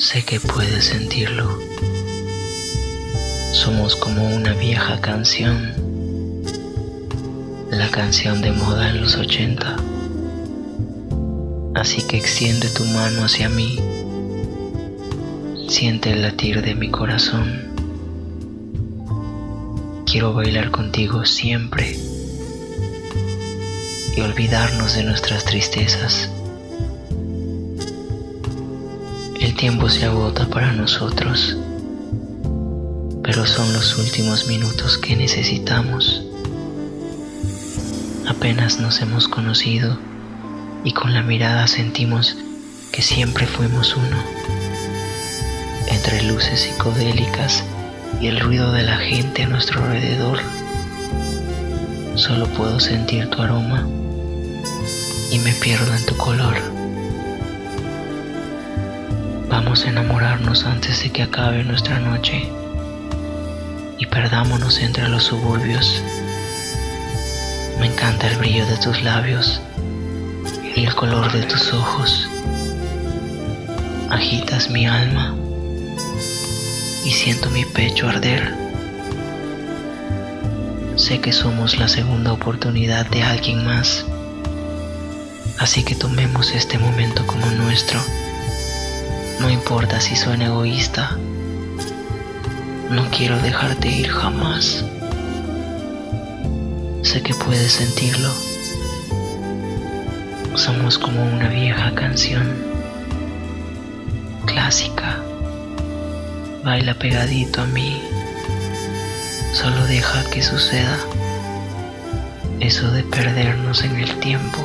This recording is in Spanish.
Sé que puedes sentirlo. Somos como una vieja canción, la canción de moda en los 80. Así que extiende tu mano hacia mí, siente el latir de mi corazón. Quiero bailar contigo siempre y olvidarnos de nuestras tristezas. Tiempo se agota para nosotros, pero son los últimos minutos que necesitamos. Apenas nos hemos conocido y con la mirada sentimos que siempre fuimos uno. Entre luces psicodélicas y el ruido de la gente a nuestro alrededor, solo puedo sentir tu aroma y me pierdo en tu color. Enamorarnos antes de que acabe nuestra noche y perdámonos entre los suburbios. Me encanta el brillo de tus labios y el color de tus ojos. Agitas mi alma y siento mi pecho arder. Sé que somos la segunda oportunidad de alguien más, así que tomemos este momento como nuestro no importa si suena egoísta. No quiero dejarte ir jamás. Sé que puedes sentirlo. Somos como una vieja canción clásica. Baila pegadito a mí. Solo deja que suceda eso de perdernos en el tiempo.